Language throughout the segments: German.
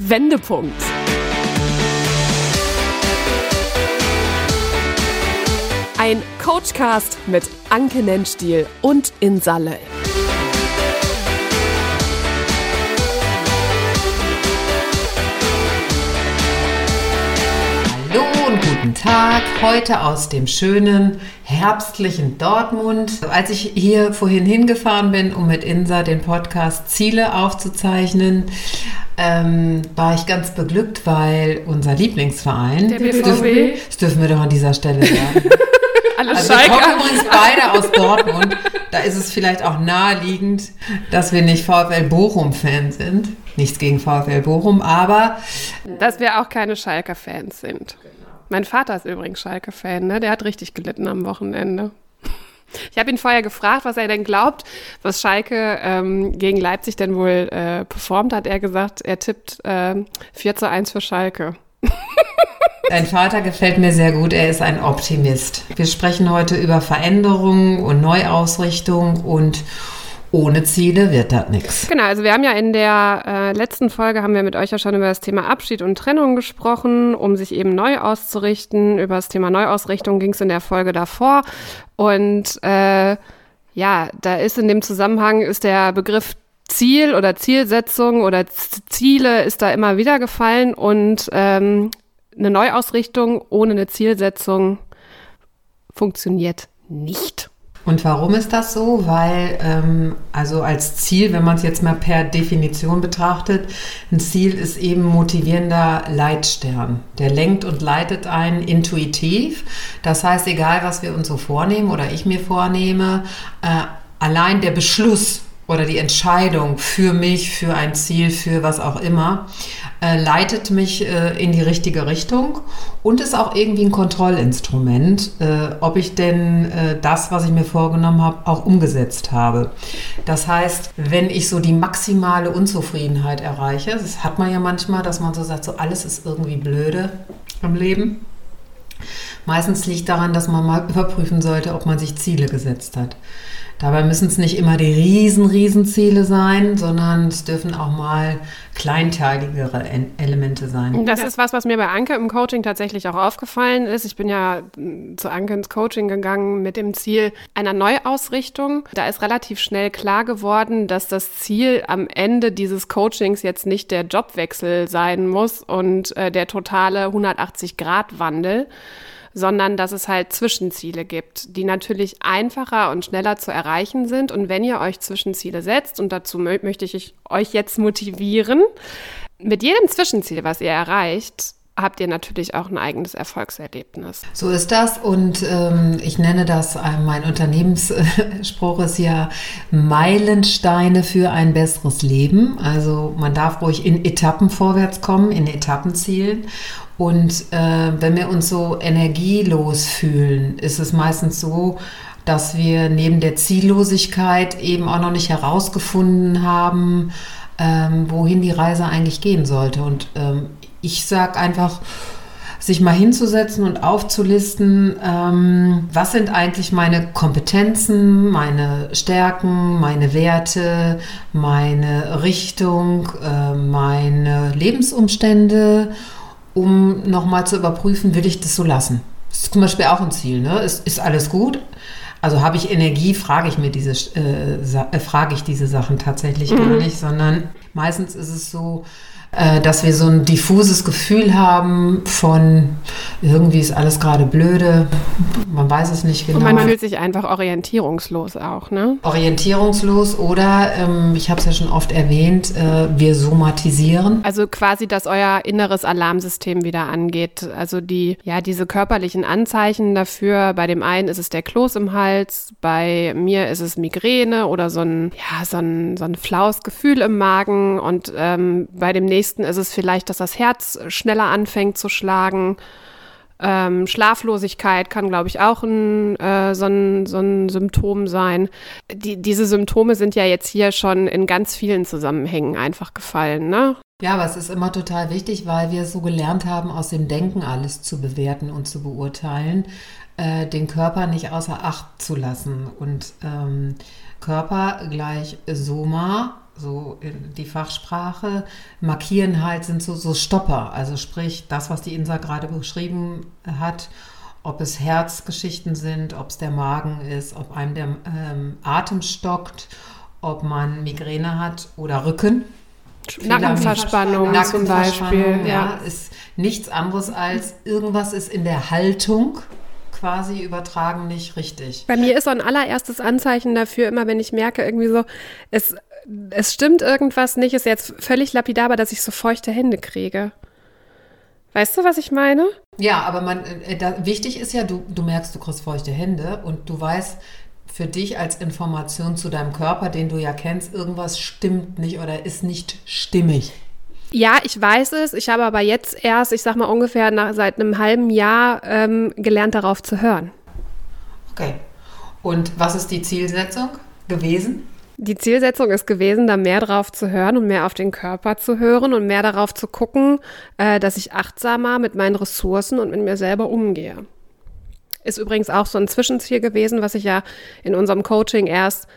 Wendepunkt. Ein Coachcast mit Anke Nennstiel und Insalle. Hallo und guten Tag. Heute aus dem schönen herbstlichen Dortmund. Als ich hier vorhin hingefahren bin, um mit Insa den Podcast Ziele aufzuzeichnen, ähm, war ich ganz beglückt, weil unser Lieblingsverein, Der BVB. das dürfen, das dürfen wir doch an dieser Stelle sagen. Alle Also wir kommen übrigens beide aus Dortmund. Da ist es vielleicht auch naheliegend, dass wir nicht VfL Bochum-Fan sind. Nichts gegen VfL Bochum, aber Dass wir auch keine Schalker-Fans sind. Mein Vater ist übrigens Schalke-Fan, ne? Der hat richtig gelitten am Wochenende. Ich habe ihn vorher gefragt, was er denn glaubt, was Schalke ähm, gegen Leipzig denn wohl äh, performt hat. Er gesagt, er tippt ähm, 4 zu 1 für Schalke. Dein Vater gefällt mir sehr gut, er ist ein Optimist. Wir sprechen heute über Veränderungen und Neuausrichtung und ohne Ziele wird das nichts. Genau, also wir haben ja in der äh, letzten Folge haben wir mit euch ja schon über das Thema Abschied und Trennung gesprochen, um sich eben neu auszurichten. Über das Thema Neuausrichtung ging es in der Folge davor. Und äh, ja, da ist in dem Zusammenhang ist der Begriff Ziel oder Zielsetzung oder Ziele ist da immer wieder gefallen und ähm, eine Neuausrichtung ohne eine Zielsetzung funktioniert nicht. Und warum ist das so? Weil, ähm, also als Ziel, wenn man es jetzt mal per Definition betrachtet, ein Ziel ist eben motivierender Leitstern. Der lenkt und leitet einen intuitiv. Das heißt, egal was wir uns so vornehmen oder ich mir vornehme, äh, allein der Beschluss oder die Entscheidung für mich, für ein Ziel, für was auch immer, äh, leitet mich äh, in die richtige Richtung und ist auch irgendwie ein Kontrollinstrument, äh, ob ich denn äh, das, was ich mir vorgenommen habe, auch umgesetzt habe. Das heißt, wenn ich so die maximale Unzufriedenheit erreiche, das hat man ja manchmal, dass man so sagt, so alles ist irgendwie blöde im Leben. Meistens liegt daran, dass man mal überprüfen sollte, ob man sich Ziele gesetzt hat. Dabei müssen es nicht immer die riesen, riesen Ziele sein, sondern es dürfen auch mal kleinteiligere En- Elemente sein. Das ist was, was mir bei Anke im Coaching tatsächlich auch aufgefallen ist. Ich bin ja mm, zu Anke ins Coaching gegangen mit dem Ziel einer Neuausrichtung. Da ist relativ schnell klar geworden, dass das Ziel am Ende dieses Coachings jetzt nicht der Jobwechsel sein muss und äh, der totale 180-Grad-Wandel sondern dass es halt Zwischenziele gibt, die natürlich einfacher und schneller zu erreichen sind. Und wenn ihr euch Zwischenziele setzt, und dazu mö möchte ich euch jetzt motivieren, mit jedem Zwischenziel, was ihr erreicht, habt ihr natürlich auch ein eigenes Erfolgserlebnis. So ist das und ähm, ich nenne das, äh, mein Unternehmensspruch ist ja Meilensteine für ein besseres Leben. Also man darf ruhig in Etappen vorwärts kommen, in Etappenzielen. Und äh, wenn wir uns so energielos fühlen, ist es meistens so, dass wir neben der Ziellosigkeit eben auch noch nicht herausgefunden haben, ähm, wohin die Reise eigentlich gehen sollte. Und ähm, ich sage einfach, sich mal hinzusetzen und aufzulisten, ähm, was sind eigentlich meine Kompetenzen, meine Stärken, meine Werte, meine Richtung, äh, meine Lebensumstände, um nochmal zu überprüfen, will ich das so lassen. Das ist zum Beispiel auch ein Ziel. Ne? Ist, ist alles gut? Also habe ich Energie, frage ich mir diese, äh, äh, frage ich diese Sachen tatsächlich gar nicht, sondern meistens ist es so, dass wir so ein diffuses Gefühl haben von irgendwie ist alles gerade blöde, man weiß es nicht genau. Und man fühlt sich einfach orientierungslos auch, ne? orientierungslos oder, ähm, ich habe es ja schon oft erwähnt, äh, wir somatisieren. Also quasi, dass euer inneres Alarmsystem wieder angeht. Also die, ja, diese körperlichen Anzeichen dafür. Bei dem einen ist es der Kloß im Hals, bei mir ist es Migräne oder so ein, ja, so ein, so ein flaues Gefühl im Magen und ähm, bei dem nächsten ist es vielleicht, dass das Herz schneller anfängt zu schlagen. Ähm, Schlaflosigkeit kann, glaube ich, auch ein, äh, so, ein, so ein Symptom sein. Die, diese Symptome sind ja jetzt hier schon in ganz vielen Zusammenhängen einfach gefallen, ne? Ja, aber es ist immer total wichtig, weil wir so gelernt haben, aus dem Denken alles zu bewerten und zu beurteilen, äh, den Körper nicht außer Acht zu lassen. Und ähm, Körper gleich Soma, so in die Fachsprache. Markieren halt sind so, so Stopper. Also sprich, das, was die Insa gerade beschrieben hat, ob es Herzgeschichten sind, ob es der Magen ist, ob einem der ähm, Atem stockt, ob man Migräne hat oder Rücken. Nackenverspannung, Nackenverspannung zum Beispiel. Ja, ist nichts anderes als irgendwas ist in der Haltung quasi übertragen nicht richtig. Bei mir ist so ein allererstes Anzeichen dafür, immer wenn ich merke, irgendwie so, es, es stimmt irgendwas nicht, ist jetzt völlig lapidar, aber dass ich so feuchte Hände kriege. Weißt du, was ich meine? Ja, aber man, äh, da, wichtig ist ja, du, du merkst, du kriegst feuchte Hände und du weißt für dich als Information zu deinem Körper, den du ja kennst, irgendwas stimmt nicht oder ist nicht stimmig. Ja, ich weiß es. Ich habe aber jetzt erst, ich sag mal ungefähr nach, seit einem halben Jahr ähm, gelernt, darauf zu hören. Okay. Und was ist die Zielsetzung gewesen? Die Zielsetzung ist gewesen, da mehr drauf zu hören und mehr auf den Körper zu hören und mehr darauf zu gucken, äh, dass ich achtsamer mit meinen Ressourcen und mit mir selber umgehe. Ist übrigens auch so ein Zwischenziel gewesen, was ich ja in unserem Coaching erst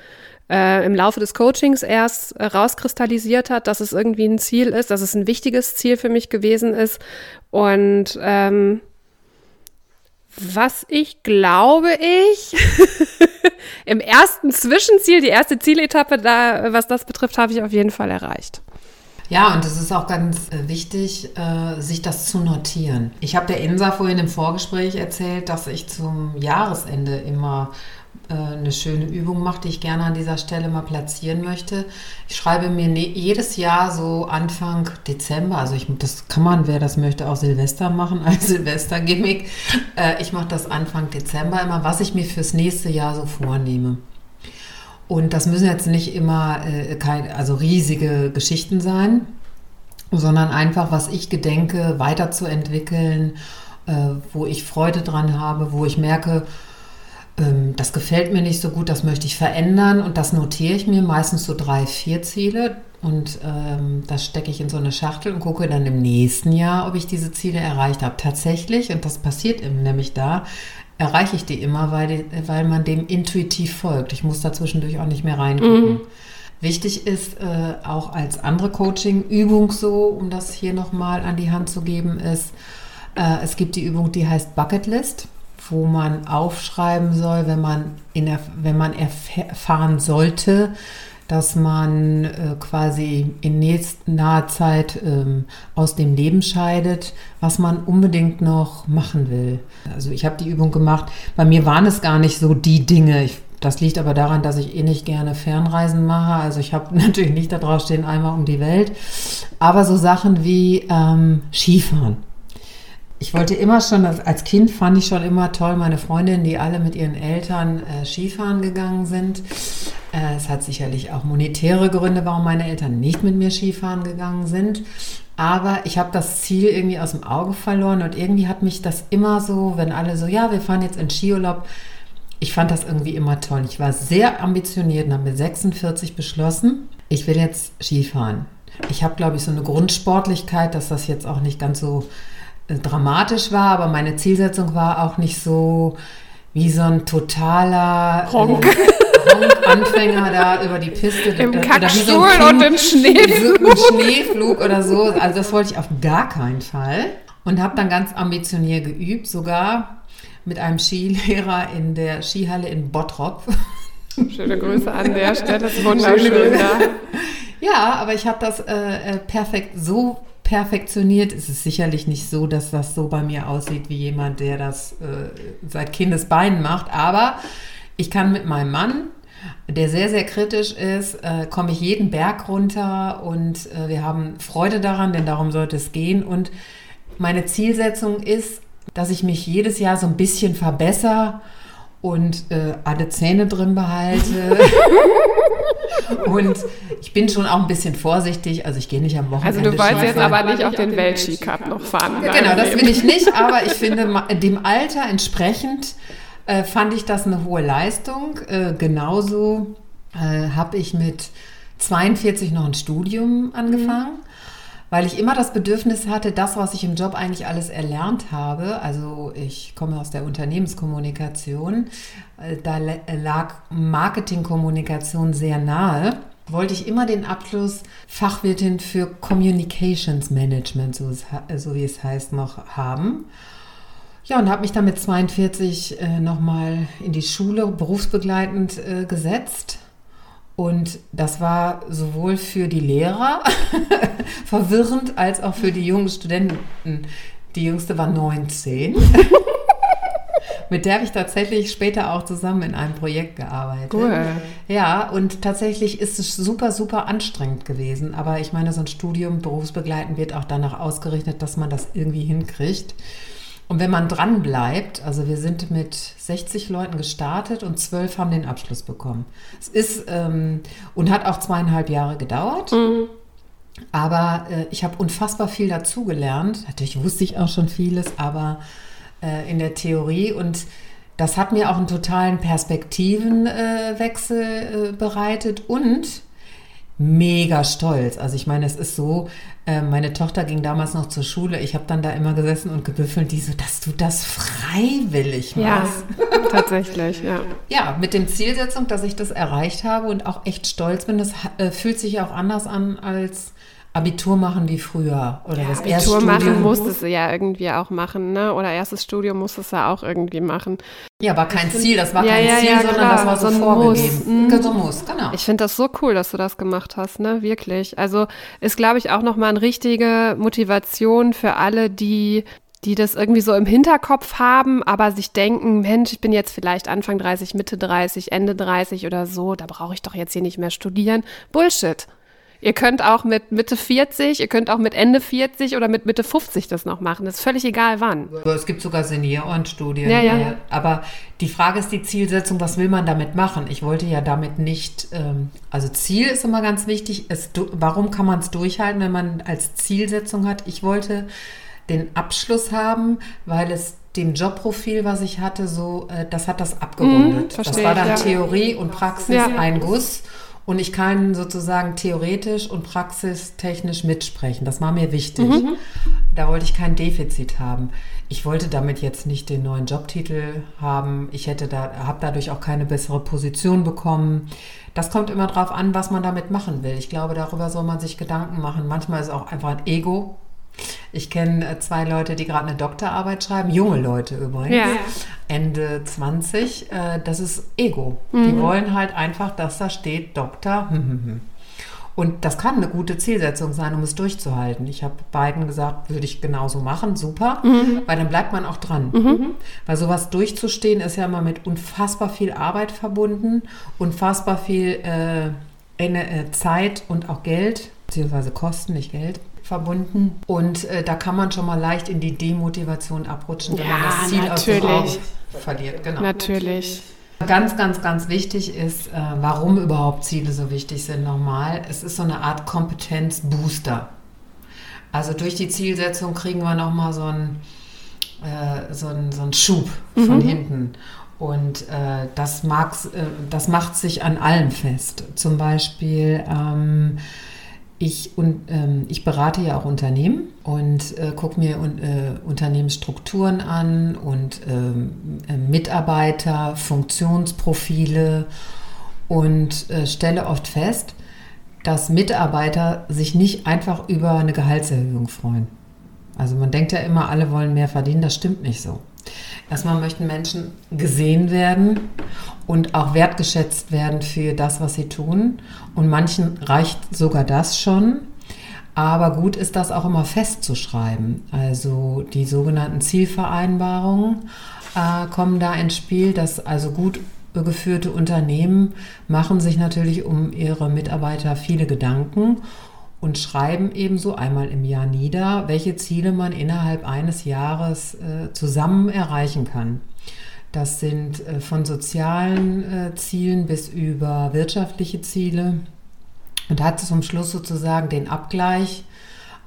äh, im Laufe des Coachings erst äh, rauskristallisiert hat, dass es irgendwie ein Ziel ist, dass es ein wichtiges Ziel für mich gewesen ist. Und ähm, was ich glaube ich im ersten Zwischenziel, die erste Zieletappe da, was das betrifft, habe ich auf jeden Fall erreicht. Ja, und es ist auch ganz äh, wichtig, äh, sich das zu notieren. Ich habe der Insa vorhin im Vorgespräch erzählt, dass ich zum Jahresende immer eine schöne Übung macht, die ich gerne an dieser Stelle mal platzieren möchte. Ich schreibe mir ne jedes Jahr so Anfang Dezember, also ich, das kann man, wer das möchte, auch Silvester machen, als Silvester-Gimmick. Äh, ich mache das Anfang Dezember immer, was ich mir fürs nächste Jahr so vornehme. Und das müssen jetzt nicht immer äh, also riesige Geschichten sein, sondern einfach, was ich gedenke, weiterzuentwickeln, äh, wo ich Freude dran habe, wo ich merke, das gefällt mir nicht so gut, das möchte ich verändern und das notiere ich mir meistens so drei, vier Ziele und ähm, das stecke ich in so eine Schachtel und gucke dann im nächsten Jahr, ob ich diese Ziele erreicht habe. Tatsächlich, und das passiert eben nämlich da, erreiche ich die immer, weil, die, weil man dem intuitiv folgt. Ich muss da zwischendurch auch nicht mehr reingucken. Mhm. Wichtig ist äh, auch als andere Coaching-Übung so, um das hier nochmal an die Hand zu geben, ist, äh, es gibt die Übung, die heißt Bucket List wo man aufschreiben soll, wenn man, in der, wenn man erfahren sollte, dass man äh, quasi in nächst, naher Zeit ähm, aus dem Leben scheidet, was man unbedingt noch machen will. Also ich habe die Übung gemacht. Bei mir waren es gar nicht so die Dinge. Ich, das liegt aber daran, dass ich eh nicht gerne Fernreisen mache. Also ich habe natürlich nicht da drauf stehen, einmal um die Welt. Aber so Sachen wie ähm, Skifahren ich wollte immer schon, als Kind fand ich schon immer toll, meine Freundinnen, die alle mit ihren Eltern äh, Skifahren gegangen sind. Äh, es hat sicherlich auch monetäre Gründe, warum meine Eltern nicht mit mir Skifahren gegangen sind. Aber ich habe das Ziel irgendwie aus dem Auge verloren und irgendwie hat mich das immer so, wenn alle so, ja, wir fahren jetzt in Skiurlaub. Ich fand das irgendwie immer toll. Ich war sehr ambitioniert und habe mit 46 beschlossen, ich will jetzt Skifahren. Ich habe, glaube ich, so eine Grundsportlichkeit, dass das jetzt auch nicht ganz so dramatisch war, aber meine Zielsetzung war auch nicht so wie so ein totaler Honk. Äh, Anfänger da über die Piste im oder, Kackstuhl oder so und im Schneeflug. Im Schneeflug oder so. Also das wollte ich auf gar keinen Fall und habe dann ganz ambitioniert geübt, sogar mit einem Skilehrer in der Skihalle in Bottrop. Schöne Grüße an der Stelle, das ist wunderschön. Ja, aber ich habe das äh, äh perfekt so perfektioniert. Es ist sicherlich nicht so, dass das so bei mir aussieht wie jemand, der das äh, seit Kindesbeinen macht. Aber ich kann mit meinem Mann, der sehr, sehr kritisch ist, äh, komme ich jeden Berg runter und äh, wir haben Freude daran, denn darum sollte es gehen. Und meine Zielsetzung ist, dass ich mich jedes Jahr so ein bisschen verbessere und äh, alle Zähne drin behalte. und ich bin schon auch ein bisschen vorsichtig, also ich gehe nicht am Wochenende. Also du wolltest jetzt aber nicht auf den Weltski-Cup noch fahren. Ja, genau, das will ich nicht, aber ich finde dem Alter entsprechend äh, fand ich das eine hohe Leistung. Äh, genauso äh, habe ich mit 42 noch ein Studium angefangen. Mhm weil ich immer das Bedürfnis hatte, das, was ich im Job eigentlich alles erlernt habe, also ich komme aus der Unternehmenskommunikation, äh, da lag Marketingkommunikation sehr nahe, wollte ich immer den Abschluss Fachwirtin für Communications Management, so, so wie es heißt, noch haben. Ja, und habe mich dann mit 42 äh, nochmal in die Schule berufsbegleitend äh, gesetzt. Und das war sowohl für die Lehrer verwirrend als auch für die jungen Studenten. Die jüngste war 19. Mit der habe ich tatsächlich später auch zusammen in einem Projekt gearbeitet. Cool. Ja, und tatsächlich ist es super, super anstrengend gewesen. Aber ich meine, so ein Studium berufsbegleitend wird auch danach ausgerichtet, dass man das irgendwie hinkriegt. Und wenn man dran bleibt, also wir sind mit 60 Leuten gestartet und zwölf haben den Abschluss bekommen. Es ist ähm, und hat auch zweieinhalb Jahre gedauert. Mhm. Aber äh, ich habe unfassbar viel dazugelernt. Natürlich wusste ich auch schon vieles, aber äh, in der Theorie und das hat mir auch einen totalen Perspektivenwechsel äh, bereitet und mega stolz. Also ich meine, es ist so, äh, meine Tochter ging damals noch zur Schule. Ich habe dann da immer gesessen und gebüffelt, die so, dass du das freiwillig machst. Ja, tatsächlich, ja. Ja, mit dem Zielsetzung, dass ich das erreicht habe und auch echt stolz bin. Das äh, fühlt sich auch anders an als Abitur machen wie früher oder ja, das Abitur Erststudium. machen musstest du ja irgendwie auch machen, ne? Oder erstes Studium musstest du ja auch irgendwie machen. Ja, war kein Ziel, das war ja, kein ja, Ziel, sondern klar. das war so, so vorgegeben. Muss. Mhm. So muss, genau. Ich finde das so cool, dass du das gemacht hast, ne? Wirklich. Also ist, glaube ich, auch nochmal eine richtige Motivation für alle, die die das irgendwie so im Hinterkopf haben, aber sich denken, Mensch, ich bin jetzt vielleicht Anfang 30, Mitte 30, Ende 30 oder so, da brauche ich doch jetzt hier nicht mehr studieren. Bullshit. Ihr könnt auch mit Mitte 40, ihr könnt auch mit Ende 40 oder mit Mitte 50 das noch machen. Das ist völlig egal wann. Es gibt sogar Seniorenstudien. Ja, ja. Äh, aber die Frage ist die Zielsetzung, was will man damit machen? Ich wollte ja damit nicht, ähm, also Ziel ist immer ganz wichtig. Es, warum kann man es durchhalten, wenn man als Zielsetzung hat? Ich wollte den Abschluss haben, weil es dem Jobprofil, was ich hatte, so, äh, das hat das abgerundet. Mhm, das war dann ja. Theorie und Praxis ja. ein Guss. Und ich kann sozusagen theoretisch und praxistechnisch mitsprechen. Das war mir wichtig. Mhm. Da wollte ich kein Defizit haben. Ich wollte damit jetzt nicht den neuen Jobtitel haben. Ich hätte da, habe dadurch auch keine bessere Position bekommen. Das kommt immer darauf an, was man damit machen will. Ich glaube, darüber soll man sich Gedanken machen. Manchmal ist es auch einfach ein Ego, ich kenne äh, zwei Leute, die gerade eine Doktorarbeit schreiben, junge Leute übrigens, ja. Ende 20. Äh, das ist Ego. Mhm. Die wollen halt einfach, dass da steht Doktor. Hm, hm, hm. Und das kann eine gute Zielsetzung sein, um es durchzuhalten. Ich habe beiden gesagt, würde ich genauso machen, super, mhm. weil dann bleibt man auch dran. Mhm. Weil sowas durchzustehen ist ja immer mit unfassbar viel Arbeit verbunden, unfassbar viel äh, äh Zeit und auch Geld, beziehungsweise Kosten, nicht Geld verbunden. Und äh, da kann man schon mal leicht in die Demotivation abrutschen, wenn ja, man das Ziel natürlich. aus dem verliert. Genau. Natürlich. Ganz, ganz, ganz wichtig ist, äh, warum überhaupt Ziele so wichtig sind nochmal. Es ist so eine Art Kompetenzbooster. Also durch die Zielsetzung kriegen wir nochmal so einen, äh, so, einen, so einen Schub mhm. von hinten. Und äh, das, mag's, äh, das macht sich an allem fest. Zum Beispiel ähm, ich, und, ähm, ich berate ja auch Unternehmen und äh, gucke mir äh, Unternehmensstrukturen an und ähm, äh, Mitarbeiter, Funktionsprofile und äh, stelle oft fest, dass Mitarbeiter sich nicht einfach über eine Gehaltserhöhung freuen. Also man denkt ja immer, alle wollen mehr verdienen, das stimmt nicht so. Erstmal möchten Menschen gesehen werden und auch wertgeschätzt werden für das, was sie tun. Und manchen reicht sogar das schon. Aber gut ist das auch immer festzuschreiben. Also die sogenannten Zielvereinbarungen äh, kommen da ins Spiel, dass also gut geführte Unternehmen machen sich natürlich um ihre Mitarbeiter viele Gedanken und schreiben ebenso einmal im Jahr nieder, welche Ziele man innerhalb eines Jahres äh, zusammen erreichen kann. Das sind äh, von sozialen äh, Zielen bis über wirtschaftliche Ziele und hat zum Schluss sozusagen den Abgleich,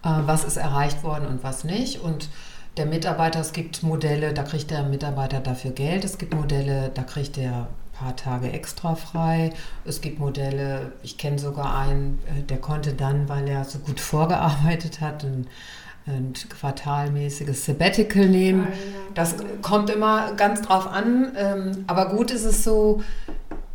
äh, was ist erreicht worden und was nicht. Und der Mitarbeiter, es gibt Modelle, da kriegt der Mitarbeiter dafür Geld, es gibt Modelle, da kriegt er paar Tage extra frei. Es gibt Modelle, ich kenne sogar einen, äh, der konnte dann, weil er so gut vorgearbeitet hat, ein, ein quartalmäßiges Sabbatical nehmen. Das kommt immer ganz drauf an. Ähm, aber gut ist es so,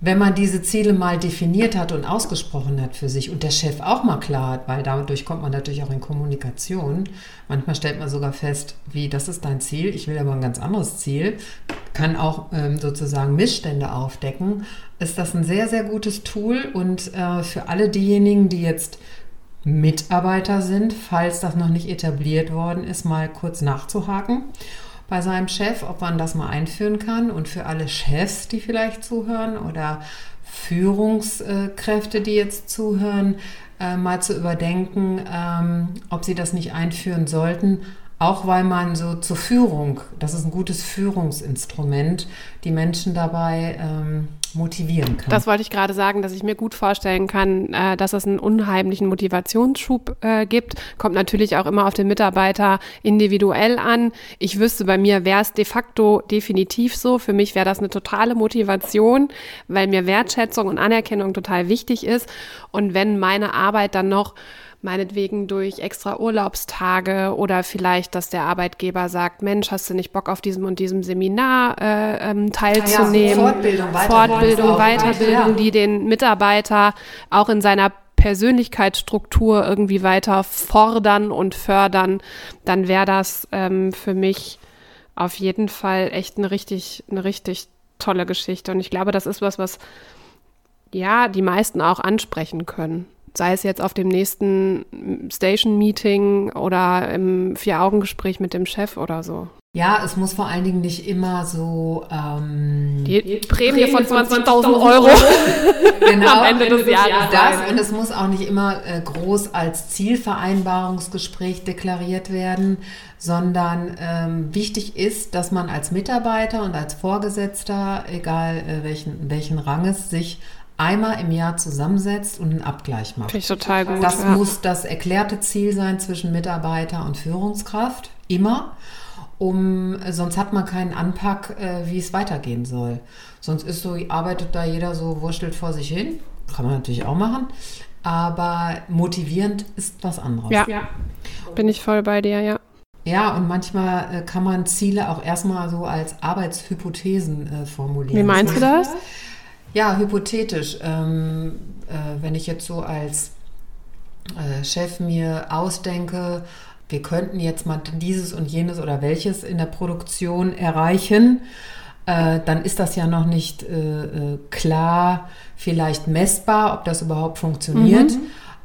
wenn man diese Ziele mal definiert hat und ausgesprochen hat für sich und der Chef auch mal klar hat, weil dadurch kommt man natürlich auch in Kommunikation. Manchmal stellt man sogar fest, wie das ist dein Ziel, ich will aber ein ganz anderes Ziel, kann auch ähm, sozusagen Missstände aufdecken. Ist das ein sehr, sehr gutes Tool und äh, für alle diejenigen, die jetzt Mitarbeiter sind, falls das noch nicht etabliert worden ist, mal kurz nachzuhaken bei seinem Chef, ob man das mal einführen kann. Und für alle Chefs, die vielleicht zuhören oder Führungskräfte, die jetzt zuhören, äh, mal zu überdenken, ähm, ob sie das nicht einführen sollten. Auch weil man so zur Führung, das ist ein gutes Führungsinstrument, die Menschen dabei ähm, motivieren kann. Das wollte ich gerade sagen, dass ich mir gut vorstellen kann, äh, dass es einen unheimlichen Motivationsschub äh, gibt. Kommt natürlich auch immer auf den Mitarbeiter individuell an. Ich wüsste, bei mir wäre es de facto definitiv so. Für mich wäre das eine totale Motivation, weil mir Wertschätzung und Anerkennung total wichtig ist. Und wenn meine Arbeit dann noch meinetwegen durch extra Urlaubstage oder vielleicht, dass der Arbeitgeber sagt, Mensch, hast du nicht Bock auf diesem und diesem Seminar äh, ähm, teilzunehmen? Ja, so Fortbildung, Fortbildung, Weiterbildung, die den Mitarbeiter auch in seiner Persönlichkeitsstruktur irgendwie weiter fordern und fördern, dann wäre das ähm, für mich auf jeden Fall echt eine richtig, eine richtig tolle Geschichte. Und ich glaube, das ist was, was ja die meisten auch ansprechen können sei es jetzt auf dem nächsten Station-Meeting oder im Vier-Augen-Gespräch mit dem Chef oder so. Ja, es muss vor allen Dingen nicht immer so ähm, die, die Prämie, Prämie von 20.000 Euro genau, am Ende des Jahres das, Und es muss auch nicht immer äh, groß als Zielvereinbarungsgespräch deklariert werden, sondern ähm, wichtig ist, dass man als Mitarbeiter und als Vorgesetzter, egal äh, welchen, welchen Ranges, sich einmal im Jahr zusammensetzt und einen Abgleich macht. Finde ich total gut. Das ja. muss das erklärte Ziel sein zwischen Mitarbeiter und Führungskraft, immer. Um, sonst hat man keinen Anpack, äh, wie es weitergehen soll. Sonst ist so, arbeitet da jeder so, wurstelt vor sich hin. Kann man natürlich auch machen. Aber motivierend ist was anderes. Ja, ja. bin ich voll bei dir, ja. Ja, und manchmal äh, kann man Ziele auch erstmal so als Arbeitshypothesen äh, formulieren. Wie meinst du das? Ja, hypothetisch. Ähm, äh, wenn ich jetzt so als äh, Chef mir ausdenke, wir könnten jetzt mal dieses und jenes oder welches in der Produktion erreichen, äh, dann ist das ja noch nicht äh, äh, klar, vielleicht messbar, ob das überhaupt funktioniert. Mhm.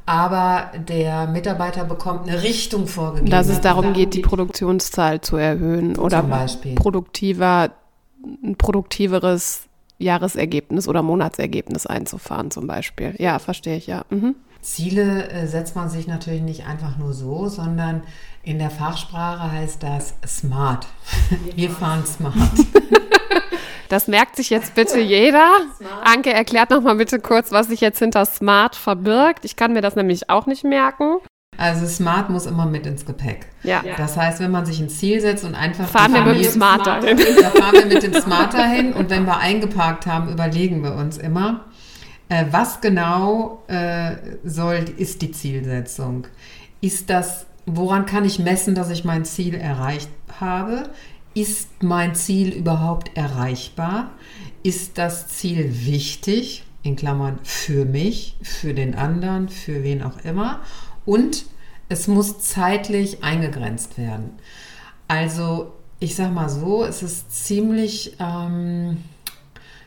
Aber der Mitarbeiter bekommt eine Richtung vorgegeben. Dass es darum geht, die Produktionszahl zu erhöhen oder produktiver, ein produktiveres Jahresergebnis oder Monatsergebnis einzufahren zum Beispiel. Ja, verstehe ich, ja. Mhm. Ziele äh, setzt man sich natürlich nicht einfach nur so, sondern in der Fachsprache heißt das smart. Wir fahren smart. Das merkt sich jetzt bitte jeder. Anke erklärt noch mal bitte kurz, was sich jetzt hinter smart verbirgt. Ich kann mir das nämlich auch nicht merken. Also Smart muss immer mit ins Gepäck. Ja. Das heißt, wenn man sich ein Ziel setzt und einfach fahren wir mit dem Smarter hin. Da fahren wir mit dem Smarter hin und wenn wir eingeparkt haben, überlegen wir uns immer, äh, was genau äh, soll ist die Zielsetzung? Ist das woran kann ich messen, dass ich mein Ziel erreicht habe? Ist mein Ziel überhaupt erreichbar? Ist das Ziel wichtig? In Klammern für mich, für den anderen, für wen auch immer und es muss zeitlich eingegrenzt werden. Also ich sage mal so, es ist ziemlich ähm,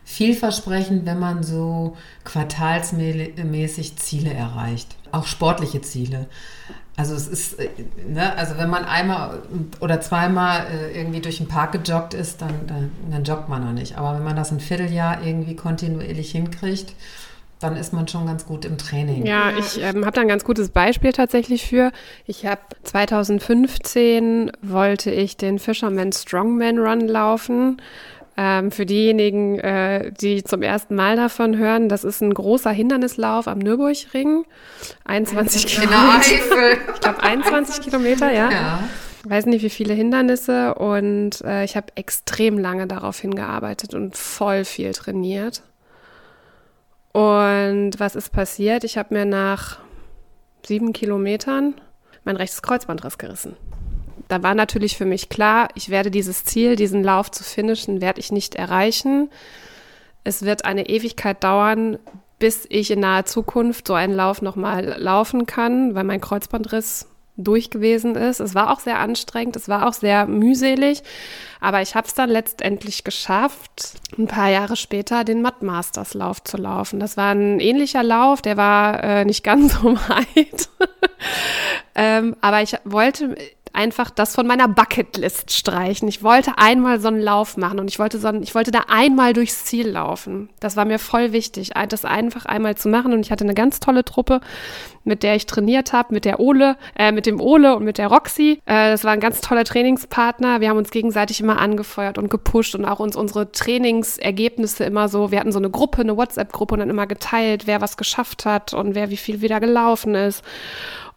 vielversprechend, wenn man so quartalsmäßig Ziele erreicht, auch sportliche Ziele. Also es ist, äh, ne, also wenn man einmal oder zweimal äh, irgendwie durch den Park gejoggt ist, dann, dann, dann joggt man noch nicht. Aber wenn man das ein Vierteljahr irgendwie kontinuierlich hinkriegt, dann ist man schon ganz gut im Training. Ja, ich ähm, habe da ein ganz gutes Beispiel tatsächlich für. Ich habe 2015 wollte ich den Fisherman Strongman Run laufen. Ähm, für diejenigen, äh, die zum ersten Mal davon hören, das ist ein großer Hindernislauf am Nürburgring. 21 Kilometer. Ich glaube 21 Kilometer, ja. ja. Ich weiß nicht, wie viele Hindernisse und äh, ich habe extrem lange darauf hingearbeitet und voll viel trainiert. Und was ist passiert? Ich habe mir nach sieben Kilometern mein rechtes Kreuzbandriss gerissen. Da war natürlich für mich klar, ich werde dieses Ziel, diesen Lauf zu finishen, werde ich nicht erreichen. es wird eine Ewigkeit dauern, bis ich in naher Zukunft so einen Lauf nochmal laufen kann, weil mein Kreuzbandriss durch gewesen ist. Es war auch sehr anstrengend, es war auch sehr mühselig, aber ich habe es dann letztendlich geschafft, ein paar Jahre später den Mud Masters Lauf zu laufen. Das war ein ähnlicher Lauf, der war äh, nicht ganz so weit, ähm, aber ich wollte einfach das von meiner Bucketlist streichen. Ich wollte einmal so einen Lauf machen und ich wollte so einen, ich wollte da einmal durchs Ziel laufen. Das war mir voll wichtig, das einfach einmal zu machen und ich hatte eine ganz tolle Truppe, mit der ich trainiert habe, mit der Ole, äh, mit dem Ole und mit der Roxy. Äh, das war ein ganz toller Trainingspartner. Wir haben uns gegenseitig immer angefeuert und gepusht und auch uns unsere Trainingsergebnisse immer so. Wir hatten so eine Gruppe, eine WhatsApp-Gruppe und dann immer geteilt, wer was geschafft hat und wer wie viel wieder gelaufen ist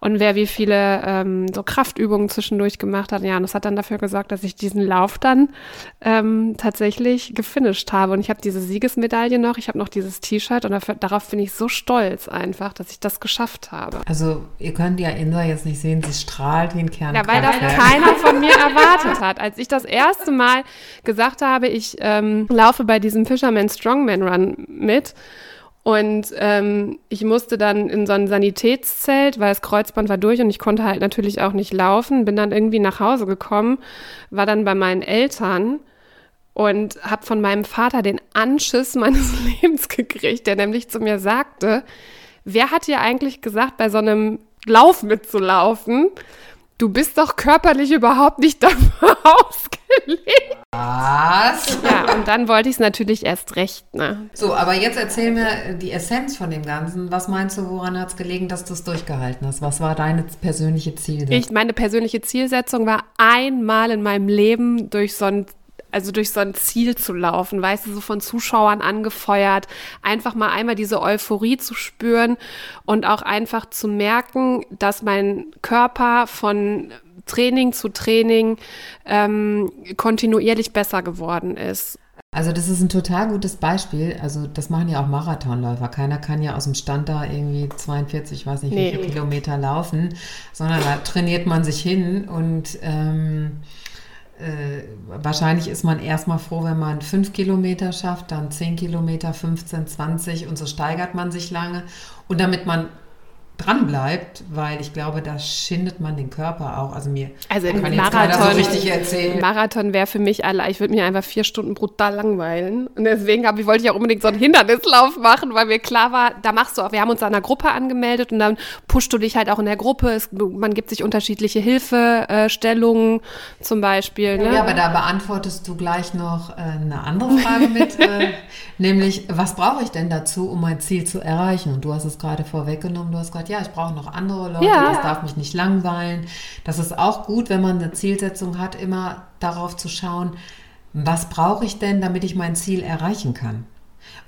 und wer wie viele ähm, so Kraftübungen zwischendurch gemacht hat. Ja, und das hat dann dafür gesorgt, dass ich diesen Lauf dann ähm, tatsächlich gefinisht habe. Und ich habe diese Siegesmedaille noch, ich habe noch dieses T-Shirt und dafür, darauf bin ich so stolz einfach, dass ich das geschafft habe. Also ihr könnt ja Insa jetzt nicht sehen, sie strahlt wie ein Kern. Ja, weil das keiner von mir erwartet hat. Als ich das erste Mal gesagt habe, ich ähm, laufe bei diesem Fisherman Strongman Run mit, und ähm, ich musste dann in so ein Sanitätszelt, weil das Kreuzband war durch und ich konnte halt natürlich auch nicht laufen. Bin dann irgendwie nach Hause gekommen, war dann bei meinen Eltern und habe von meinem Vater den Anschiss meines Lebens gekriegt, der nämlich zu mir sagte, wer hat dir eigentlich gesagt, bei so einem Lauf mitzulaufen? Du bist doch körperlich überhaupt nicht dafür ausgelegt. Was? Ja, und dann wollte ich es natürlich erst recht. Ne? So, aber jetzt erzähl mir die Essenz von dem Ganzen. Was meinst du, woran hat es gelegen, dass du es durchgehalten hast? Was war deine persönliche Zielsetzung? Ich, meine persönliche Zielsetzung war einmal in meinem Leben durch so ein also durch so ein Ziel zu laufen, weißt du, so von Zuschauern angefeuert, einfach mal einmal diese Euphorie zu spüren und auch einfach zu merken, dass mein Körper von Training zu Training ähm, kontinuierlich besser geworden ist. Also das ist ein total gutes Beispiel. Also das machen ja auch Marathonläufer. Keiner kann ja aus dem Stand da irgendwie 42, weiß nicht, nee. wie viele Kilometer laufen, sondern da trainiert man sich hin und ähm, äh, wahrscheinlich ist man erstmal froh, wenn man fünf Kilometer schafft, dann zehn Kilometer, 15, 20 und so steigert man sich lange. Und damit man dran bleibt, weil ich glaube, da schindet man den Körper auch. Also mir also kann Marathon, jetzt so richtig erzählen. Marathon wäre für mich alle, ich würde mich einfach vier Stunden brutal langweilen. Und deswegen ich, wollte ich auch unbedingt so einen Hindernislauf machen, weil mir klar war, da machst du auch, wir haben uns an einer Gruppe angemeldet und dann pushst du dich halt auch in der Gruppe. Es, man gibt sich unterschiedliche Hilfestellungen zum Beispiel. Ne? Ja, aber da beantwortest du gleich noch äh, eine andere Frage mit, äh, nämlich, was brauche ich denn dazu, um mein Ziel zu erreichen? Und du hast es gerade vorweggenommen, du hast gerade ja, ich brauche noch andere Leute, ja. das darf mich nicht langweilen. Das ist auch gut, wenn man eine Zielsetzung hat, immer darauf zu schauen, was brauche ich denn, damit ich mein Ziel erreichen kann?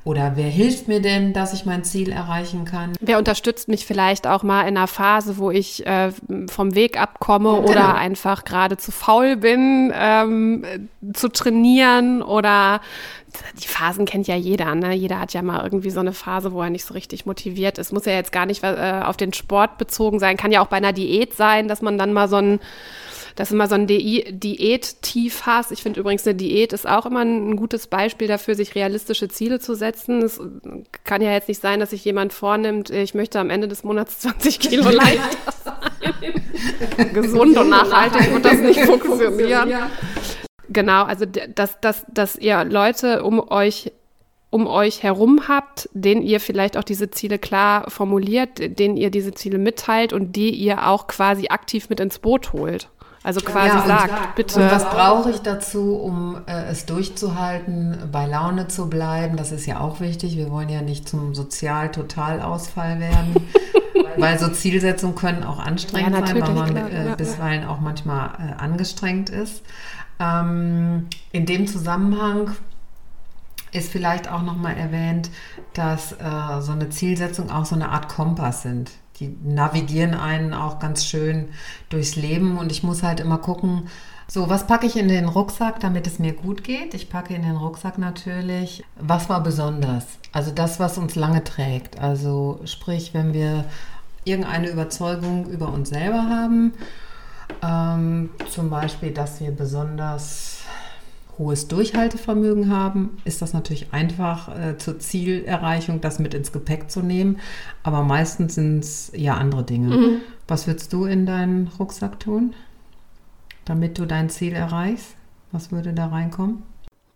Oder wer hilft mir denn, dass ich mein Ziel erreichen kann? Wer unterstützt mich vielleicht auch mal in einer Phase, wo ich äh, vom Weg abkomme ja, genau. oder einfach gerade zu faul bin, ähm, zu trainieren oder die Phasen kennt ja jeder, ne? Jeder hat ja mal irgendwie so eine Phase, wo er nicht so richtig motiviert ist. Muss ja jetzt gar nicht äh, auf den Sport bezogen sein, kann ja auch bei einer Diät sein, dass man dann mal so ein dass du mal so ein Diät-Tief hast. Ich finde übrigens, eine Diät ist auch immer ein, gutes Beispiel dafür, sich realistische Ziele zu setzen. Es kann ja jetzt nicht sein, dass sich jemand vornimmt, ich möchte am Ende des Monats 20 Kilo leichter sein. Gesund und nachhaltig wird das nicht funktionieren. Genau, also dass, dass, dass ihr Leute um euch um euch herum habt, denen ihr vielleicht auch diese Ziele klar formuliert, denen ihr diese Ziele mitteilt und die ihr auch quasi aktiv mit ins Boot holt. Also quasi ja, sagt, bitte. Und was brauche ich dazu, um äh, es durchzuhalten, bei Laune zu bleiben? Das ist ja auch wichtig. Wir wollen ja nicht zum Sozial-Totalausfall werden, weil so Zielsetzungen können auch anstrengend ja, sein, weil man klar, äh, bisweilen auch manchmal äh, angestrengt ist. Ähm, in dem Zusammenhang ist vielleicht auch nochmal erwähnt, dass äh, so eine Zielsetzung auch so eine Art Kompass sind die navigieren einen auch ganz schön durchs Leben und ich muss halt immer gucken, so, was packe ich in den Rucksack, damit es mir gut geht? Ich packe in den Rucksack natürlich, was war besonders? Also das, was uns lange trägt. Also sprich, wenn wir irgendeine Überzeugung über uns selber haben, ähm, zum Beispiel, dass wir besonders hohes Durchhaltevermögen haben, ist das natürlich einfach äh, zur Zielerreichung, das mit ins Gepäck zu nehmen. Aber meistens sind es ja andere Dinge. Mhm. Was würdest du in deinen Rucksack tun, damit du dein Ziel erreichst? Was würde da reinkommen?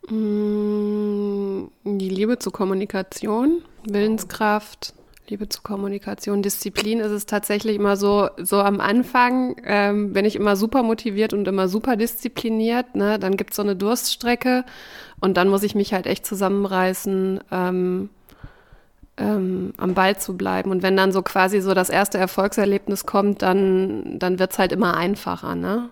Mm, die Liebe zur Kommunikation, Willenskraft, Liebe zur Kommunikation, Disziplin ist es tatsächlich immer so, so am Anfang ähm, bin ich immer super motiviert und immer super diszipliniert. Ne? Dann gibt es so eine Durststrecke und dann muss ich mich halt echt zusammenreißen, ähm, ähm, am Ball zu bleiben. Und wenn dann so quasi so das erste Erfolgserlebnis kommt, dann, dann wird es halt immer einfacher. Ne?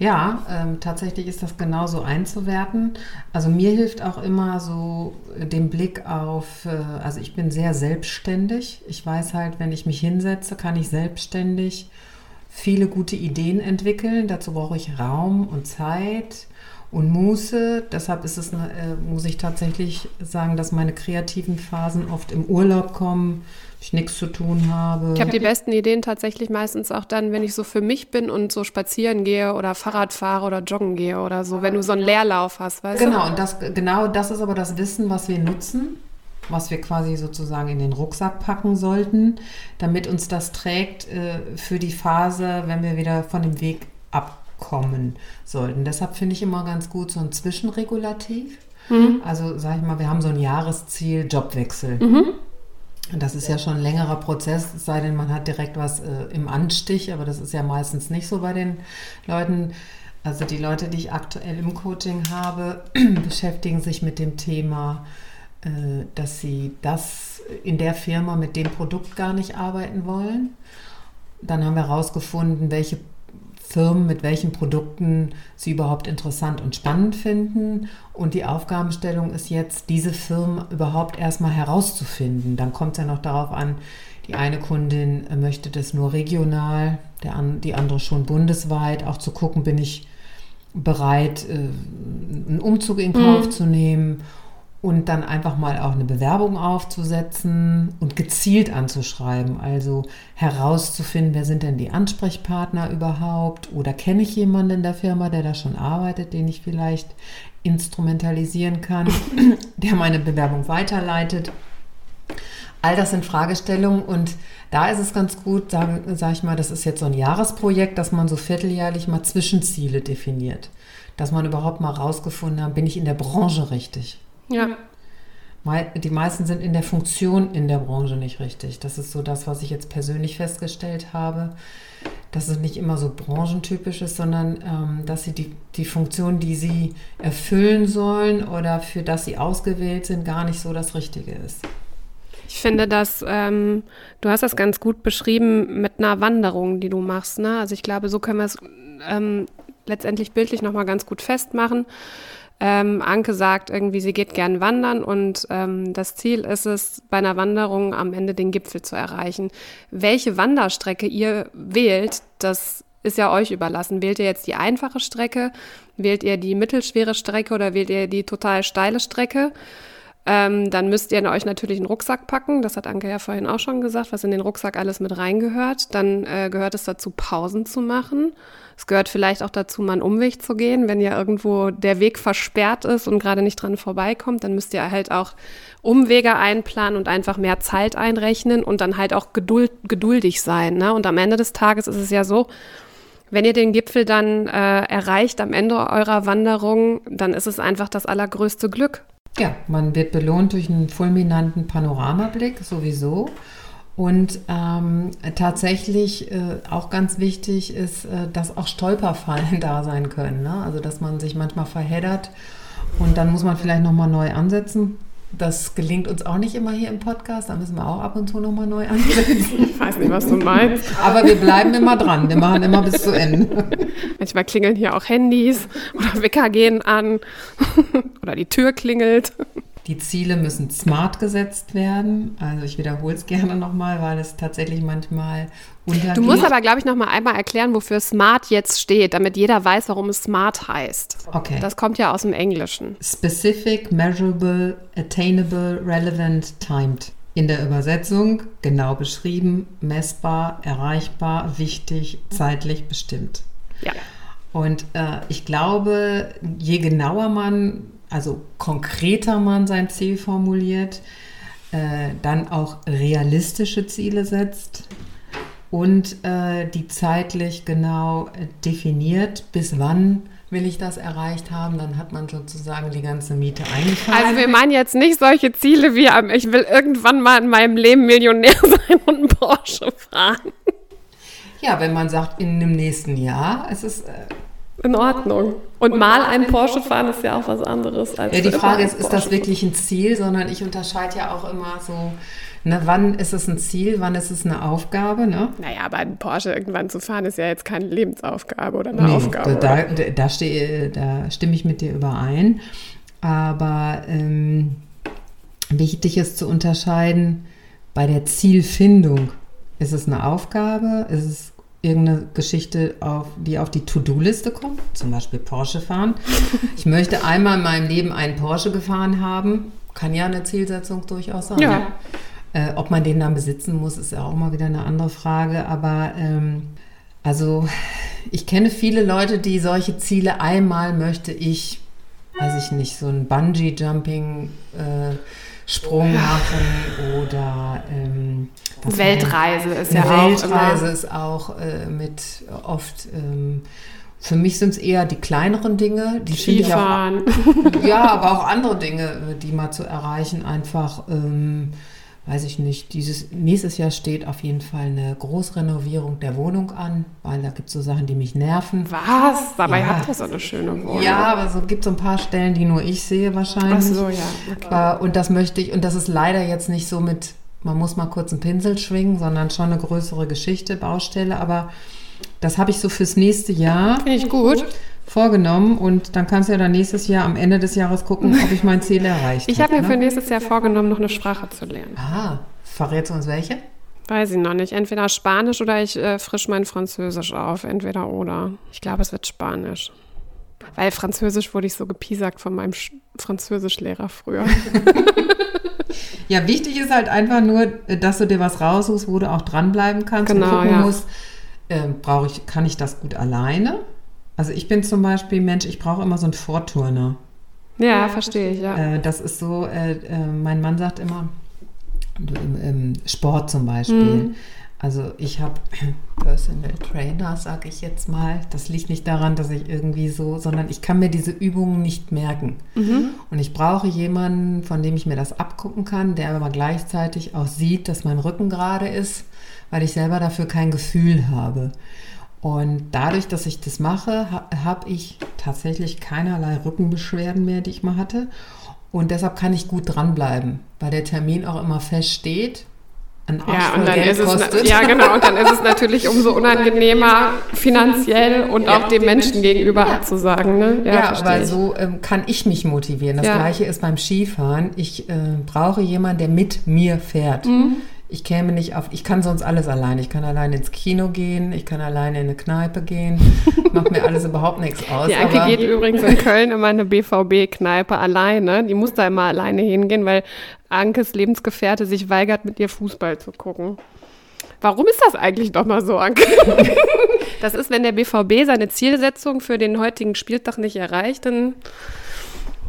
Ja, ähm, tatsächlich ist das genauso einzuwerten. Also mir hilft auch immer so den Blick auf, äh, also ich bin sehr selbstständig. Ich weiß halt, wenn ich mich hinsetze, kann ich selbstständig viele gute Ideen entwickeln. Dazu brauche ich Raum und Zeit und Muße. Deshalb ist es, äh, muss ich tatsächlich sagen, dass meine kreativen Phasen oft im Urlaub kommen ich nichts zu tun habe. Ich habe die besten Ideen tatsächlich meistens auch dann, wenn ich so für mich bin und so spazieren gehe oder Fahrrad fahre oder joggen gehe oder so, wenn du so einen Leerlauf hast, weißt genau, du? Und das, genau das ist aber das Wissen, was wir nutzen, was wir quasi sozusagen in den Rucksack packen sollten, damit uns das trägt äh, für die Phase, wenn wir wieder von dem Weg abkommen sollten. Deshalb finde ich immer ganz gut so ein Zwischenregulativ. Mhm. Also sag ich mal, wir haben so ein Jahresziel Jobwechsel. Mhm. Das ist ja schon ein längerer Prozess, es sei denn, man hat direkt was äh, im Anstich, aber das ist ja meistens nicht so bei den Leuten. Also die Leute, die ich aktuell im Coaching habe, beschäftigen sich mit dem Thema, äh, dass sie das in der Firma mit dem Produkt gar nicht arbeiten wollen. Dann haben wir herausgefunden, welche Firmen mit welchen Produkten sie überhaupt interessant und spannend finden. Und die Aufgabenstellung ist jetzt, diese Firmen überhaupt erstmal herauszufinden. Dann kommt es ja noch darauf an, die eine Kundin möchte das nur regional, der, die andere schon bundesweit. Auch zu gucken, bin ich bereit, äh, einen Umzug in Kauf mhm. zu nehmen und dann einfach mal auch eine Bewerbung aufzusetzen und gezielt anzuschreiben. Also herauszufinden, wer sind denn die Ansprechpartner überhaupt oder kenne ich jemanden in der Firma, der da schon arbeitet, den ich vielleicht instrumentalisieren kann, der meine Bewerbung weiterleitet. All das sind Fragestellungen und da ist es ganz gut, sage sag ich mal, das ist jetzt so ein Jahresprojekt, dass man so vierteljährlich mal Zwischenziele definiert. Dass man überhaupt mal rausgefunden hat, bin ich in der Branche richtig? Ja. Die meisten sind in der Funktion in der Branche nicht richtig. Das ist so das, was ich jetzt persönlich festgestellt habe, dass es nicht immer so branchentypisch ist, sondern ähm, dass sie die, die Funktion, die sie erfüllen sollen oder für das sie ausgewählt sind, gar nicht so das Richtige ist. Ich finde, dass ähm, du hast das ganz gut beschrieben mit einer Wanderung, die du machst. Ne? Also ich glaube, so können wir es ähm, letztendlich bildlich nochmal ganz gut festmachen. Ähm, Anke sagt irgendwie, sie geht gern wandern und ähm, das Ziel ist es, bei einer Wanderung am Ende den Gipfel zu erreichen. Welche Wanderstrecke ihr wählt, das ist ja euch überlassen. Wählt ihr jetzt die einfache Strecke? Wählt ihr die mittelschwere Strecke oder wählt ihr die total steile Strecke? Ähm, dann müsst ihr euch natürlich einen Rucksack packen. Das hat Anke ja vorhin auch schon gesagt, was in den Rucksack alles mit reingehört. Dann äh, gehört es dazu, Pausen zu machen. Es gehört vielleicht auch dazu, mal einen Umweg zu gehen. Wenn ja irgendwo der Weg versperrt ist und gerade nicht dran vorbeikommt, dann müsst ihr halt auch Umwege einplanen und einfach mehr Zeit einrechnen und dann halt auch geduld, geduldig sein. Ne? Und am Ende des Tages ist es ja so, wenn ihr den Gipfel dann äh, erreicht am Ende eurer Wanderung, dann ist es einfach das allergrößte Glück. Ja, man wird belohnt durch einen fulminanten Panoramablick sowieso. Und ähm, tatsächlich äh, auch ganz wichtig ist, äh, dass auch Stolperfallen da sein können. Ne? Also dass man sich manchmal verheddert und dann muss man vielleicht nochmal neu ansetzen. Das gelingt uns auch nicht immer hier im Podcast. Da müssen wir auch ab und zu nochmal neu ansetzen. Ich weiß nicht, was du meinst. Aber wir bleiben immer dran. Wir machen immer bis zu Ende. Manchmal klingeln hier auch Handys oder Wecker gehen an oder die Tür klingelt. Die Ziele müssen smart gesetzt werden. Also ich wiederhole es gerne nochmal, weil es tatsächlich manchmal untergeht. Du musst aber, glaube ich, nochmal einmal erklären, wofür smart jetzt steht, damit jeder weiß, warum es smart heißt. Okay. Das kommt ja aus dem Englischen. Specific, measurable, attainable, relevant, timed. In der Übersetzung genau beschrieben, messbar, erreichbar, wichtig, zeitlich bestimmt. Ja. Und äh, ich glaube, je genauer man, also konkreter man sein Ziel formuliert, äh, dann auch realistische Ziele setzt und äh, die zeitlich genau äh, definiert, bis wann will ich das erreicht haben, dann hat man sozusagen die ganze Miete eingefallen. Also wir meinen jetzt nicht solche Ziele wie, ähm, ich will irgendwann mal in meinem Leben Millionär sein und einen Porsche fahren. Ja, wenn man sagt, in einem nächsten Jahr, es ist... Äh, in Ordnung. Und mal einen Porsche fahren ist ja auch was anderes als. Ja, die Frage ist, ist das wirklich ein Ziel, sondern ich unterscheide ja auch immer so, ne, wann ist es ein Ziel, wann ist es eine Aufgabe, ne? Naja, aber einen Porsche irgendwann zu fahren ist ja jetzt keine Lebensaufgabe oder eine nee, Aufgabe. Da, da, da, stehe, da stimme ich mit dir überein. Aber ähm, wichtig ist zu unterscheiden, bei der Zielfindung, ist es eine Aufgabe, ist es irgendeine Geschichte, auf, die auf die To-Do-Liste kommt, zum Beispiel Porsche fahren. Ich möchte einmal in meinem Leben einen Porsche gefahren haben, kann ja eine Zielsetzung durchaus sein. Ja. Äh, ob man den dann besitzen muss, ist ja auch mal wieder eine andere Frage. Aber ähm, also ich kenne viele Leute, die solche Ziele einmal möchte ich, weiß ich nicht, so ein Bungee-Jumping. Äh, Sprung machen oder ähm, Weltreise ist ja Weltreise auch. Weltreise ist auch äh, mit oft. Ähm, für mich sind es eher die kleineren Dinge, die Skifahren. Auch, ja, aber auch andere Dinge, die mal zu erreichen, einfach. Ähm, weiß ich nicht, dieses nächstes Jahr steht auf jeden Fall eine Großrenovierung der Wohnung an, weil da gibt es so Sachen, die mich nerven. Was? Dabei ja. habt ihr so eine schöne Wohnung. Ja, aber so gibt es so ein paar Stellen, die nur ich sehe wahrscheinlich. Ach so, ja. Okay. Äh, und das möchte ich, und das ist leider jetzt nicht so mit, man muss mal kurz einen Pinsel schwingen, sondern schon eine größere Geschichte, Baustelle, aber das habe ich so fürs nächste Jahr. Finde ich gut vorgenommen und dann kannst du ja dann nächstes Jahr am Ende des Jahres gucken, ob ich mein Ziel erreicht habe. Ich habe mir ne? für nächstes Jahr vorgenommen, noch eine Sprache zu lernen. Ah, verrätst du uns welche? Weiß ich noch nicht. Entweder Spanisch oder ich äh, frisch mein Französisch auf. Entweder oder. Ich glaube, es wird Spanisch. Weil Französisch wurde ich so gepiesackt von meinem Sch Französischlehrer früher. ja, wichtig ist halt einfach nur, dass du dir was raussuchst, wo du auch dranbleiben kannst genau, und gucken ja. musst, äh, brauche ich, kann ich das gut alleine? Also ich bin zum Beispiel Mensch, ich brauche immer so einen Vorturner. Ja, verstehe ich, ja. Äh, das ist so, äh, äh, mein Mann sagt immer, im, im Sport zum Beispiel. Mhm. Also ich habe Personal Trainer, sage ich jetzt mal. Das liegt nicht daran, dass ich irgendwie so, sondern ich kann mir diese Übungen nicht merken. Mhm. Und ich brauche jemanden, von dem ich mir das abgucken kann, der aber gleichzeitig auch sieht, dass mein Rücken gerade ist, weil ich selber dafür kein Gefühl habe. Und dadurch, dass ich das mache, ha habe ich tatsächlich keinerlei Rückenbeschwerden mehr, die ich mal hatte. Und deshalb kann ich gut dranbleiben, weil der Termin auch immer feststeht. Ein ja, und dann Geld ist kostet. es, ja, genau. Und dann ist es natürlich umso unangenehmer, finanziell und auch dem Menschen gegenüber ja. abzusagen. Ne? Ja, ja weil so ähm, kann ich mich motivieren. Das ja. Gleiche ist beim Skifahren. Ich äh, brauche jemanden, der mit mir fährt. Mhm ich käme nicht auf, ich kann sonst alles allein. Ich kann allein ins Kino gehen, ich kann alleine in eine Kneipe gehen. Macht mir alles überhaupt nichts aus. Die Anke geht übrigens in Köln immer eine BVB-Kneipe alleine. Die muss da immer alleine hingehen, weil Ankes Lebensgefährte sich weigert, mit ihr Fußball zu gucken. Warum ist das eigentlich doch mal so, Anke? das ist, wenn der BVB seine Zielsetzung für den heutigen Spieltag nicht erreicht, dann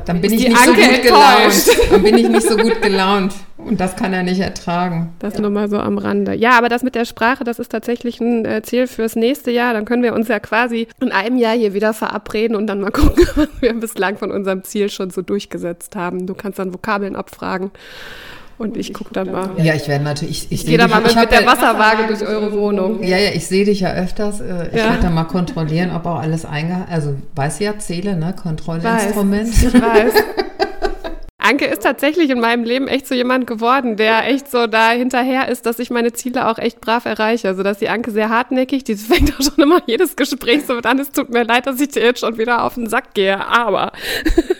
dann bin ich nicht Anke so gut gelaunt. Dann bin ich nicht so gut gelaunt. Und das kann er nicht ertragen. Das ja. nur mal so am Rande. Ja, aber das mit der Sprache, das ist tatsächlich ein äh, Ziel fürs nächste Jahr. Dann können wir uns ja quasi in einem Jahr hier wieder verabreden und dann mal gucken, was wir bislang von unserem Ziel schon so durchgesetzt haben. Du kannst dann Vokabeln abfragen. Und ich gucke dann mal. Ja, ich werde natürlich. Ich, ich gehe da mal mit, mit der Wasserwaage durch eure Wohnung. Ja, ja, ich sehe dich ja öfters. Äh, ich ja. werde dann mal kontrollieren, ob auch alles eingehalten Also, weiß ja, Zähle, ne? Kontrollinstrument. Weiß, ich weiß. Anke ist tatsächlich in meinem Leben echt so jemand geworden, der echt so da hinterher ist, dass ich meine Ziele auch echt brav erreiche. Also, dass die Anke sehr hartnäckig, die fängt auch schon immer jedes Gespräch so mit an, es tut mir leid, dass ich dir jetzt schon wieder auf den Sack gehe, aber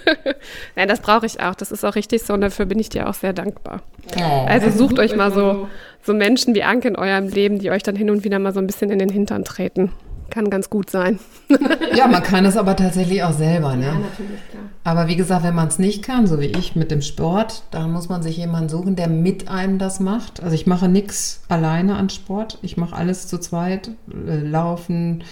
nein, das brauche ich auch. Das ist auch richtig so und dafür bin ich dir auch sehr dankbar. Oh. Also sucht euch mal so, so Menschen wie Anke in eurem Leben, die euch dann hin und wieder mal so ein bisschen in den Hintern treten kann ganz gut sein. ja, man kann es aber tatsächlich auch selber. Ne? Ja, natürlich, klar. Aber wie gesagt, wenn man es nicht kann, so wie ich mit dem Sport, dann muss man sich jemanden suchen, der mit einem das macht. Also ich mache nichts alleine an Sport. Ich mache alles zu zweit. Äh, laufen,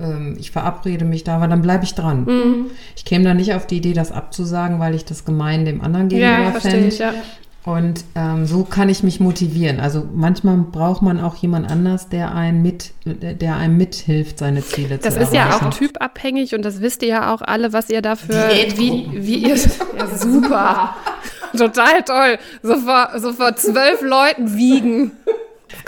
ähm, ich verabrede mich da, aber dann bleibe ich dran. Mhm. Ich käme da nicht auf die Idee, das abzusagen, weil ich das gemein dem anderen gegenüber ja, fände. Ich, ja. Und ähm, so kann ich mich motivieren. Also manchmal braucht man auch jemand anders, der einen mit, der einem mithilft, seine Ziele das zu erreichen. Das ist ja auch typabhängig und das wisst ihr ja auch alle, was ihr dafür, wie, wie ihr, ja, super, total toll, so vor, so vor zwölf Leuten wiegen.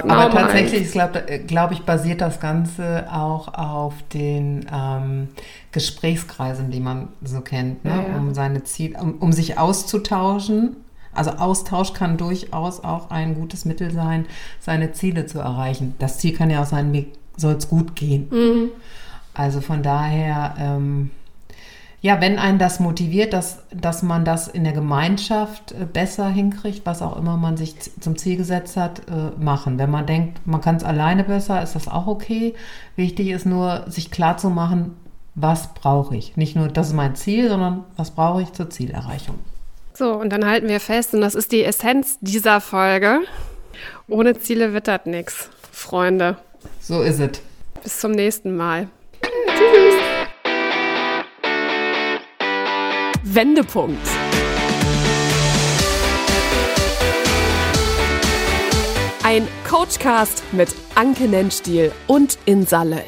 Aber oh tatsächlich, glaube glaub ich, basiert das Ganze auch auf den ähm, Gesprächskreisen, die man so kennt, ne? ja, ja. um seine Ziele, um, um sich auszutauschen also Austausch kann durchaus auch ein gutes Mittel sein, seine Ziele zu erreichen. Das Ziel kann ja auch sein, mir soll es gut gehen. Mhm. Also von daher, ähm, ja, wenn einen das motiviert, dass, dass man das in der Gemeinschaft äh, besser hinkriegt, was auch immer man sich zum Ziel gesetzt hat, äh, machen. Wenn man denkt, man kann es alleine besser, ist das auch okay. Wichtig ist nur, sich klar zu machen, was brauche ich. Nicht nur, das ist mein Ziel, sondern was brauche ich zur Zielerreichung. So, und dann halten wir fest, und das ist die Essenz dieser Folge. Ohne Ziele wittert nichts, Freunde. So ist es. Bis zum nächsten Mal. Tschüss. Wendepunkt. Ein Coachcast mit Anke Nennstiel und Insa Löll.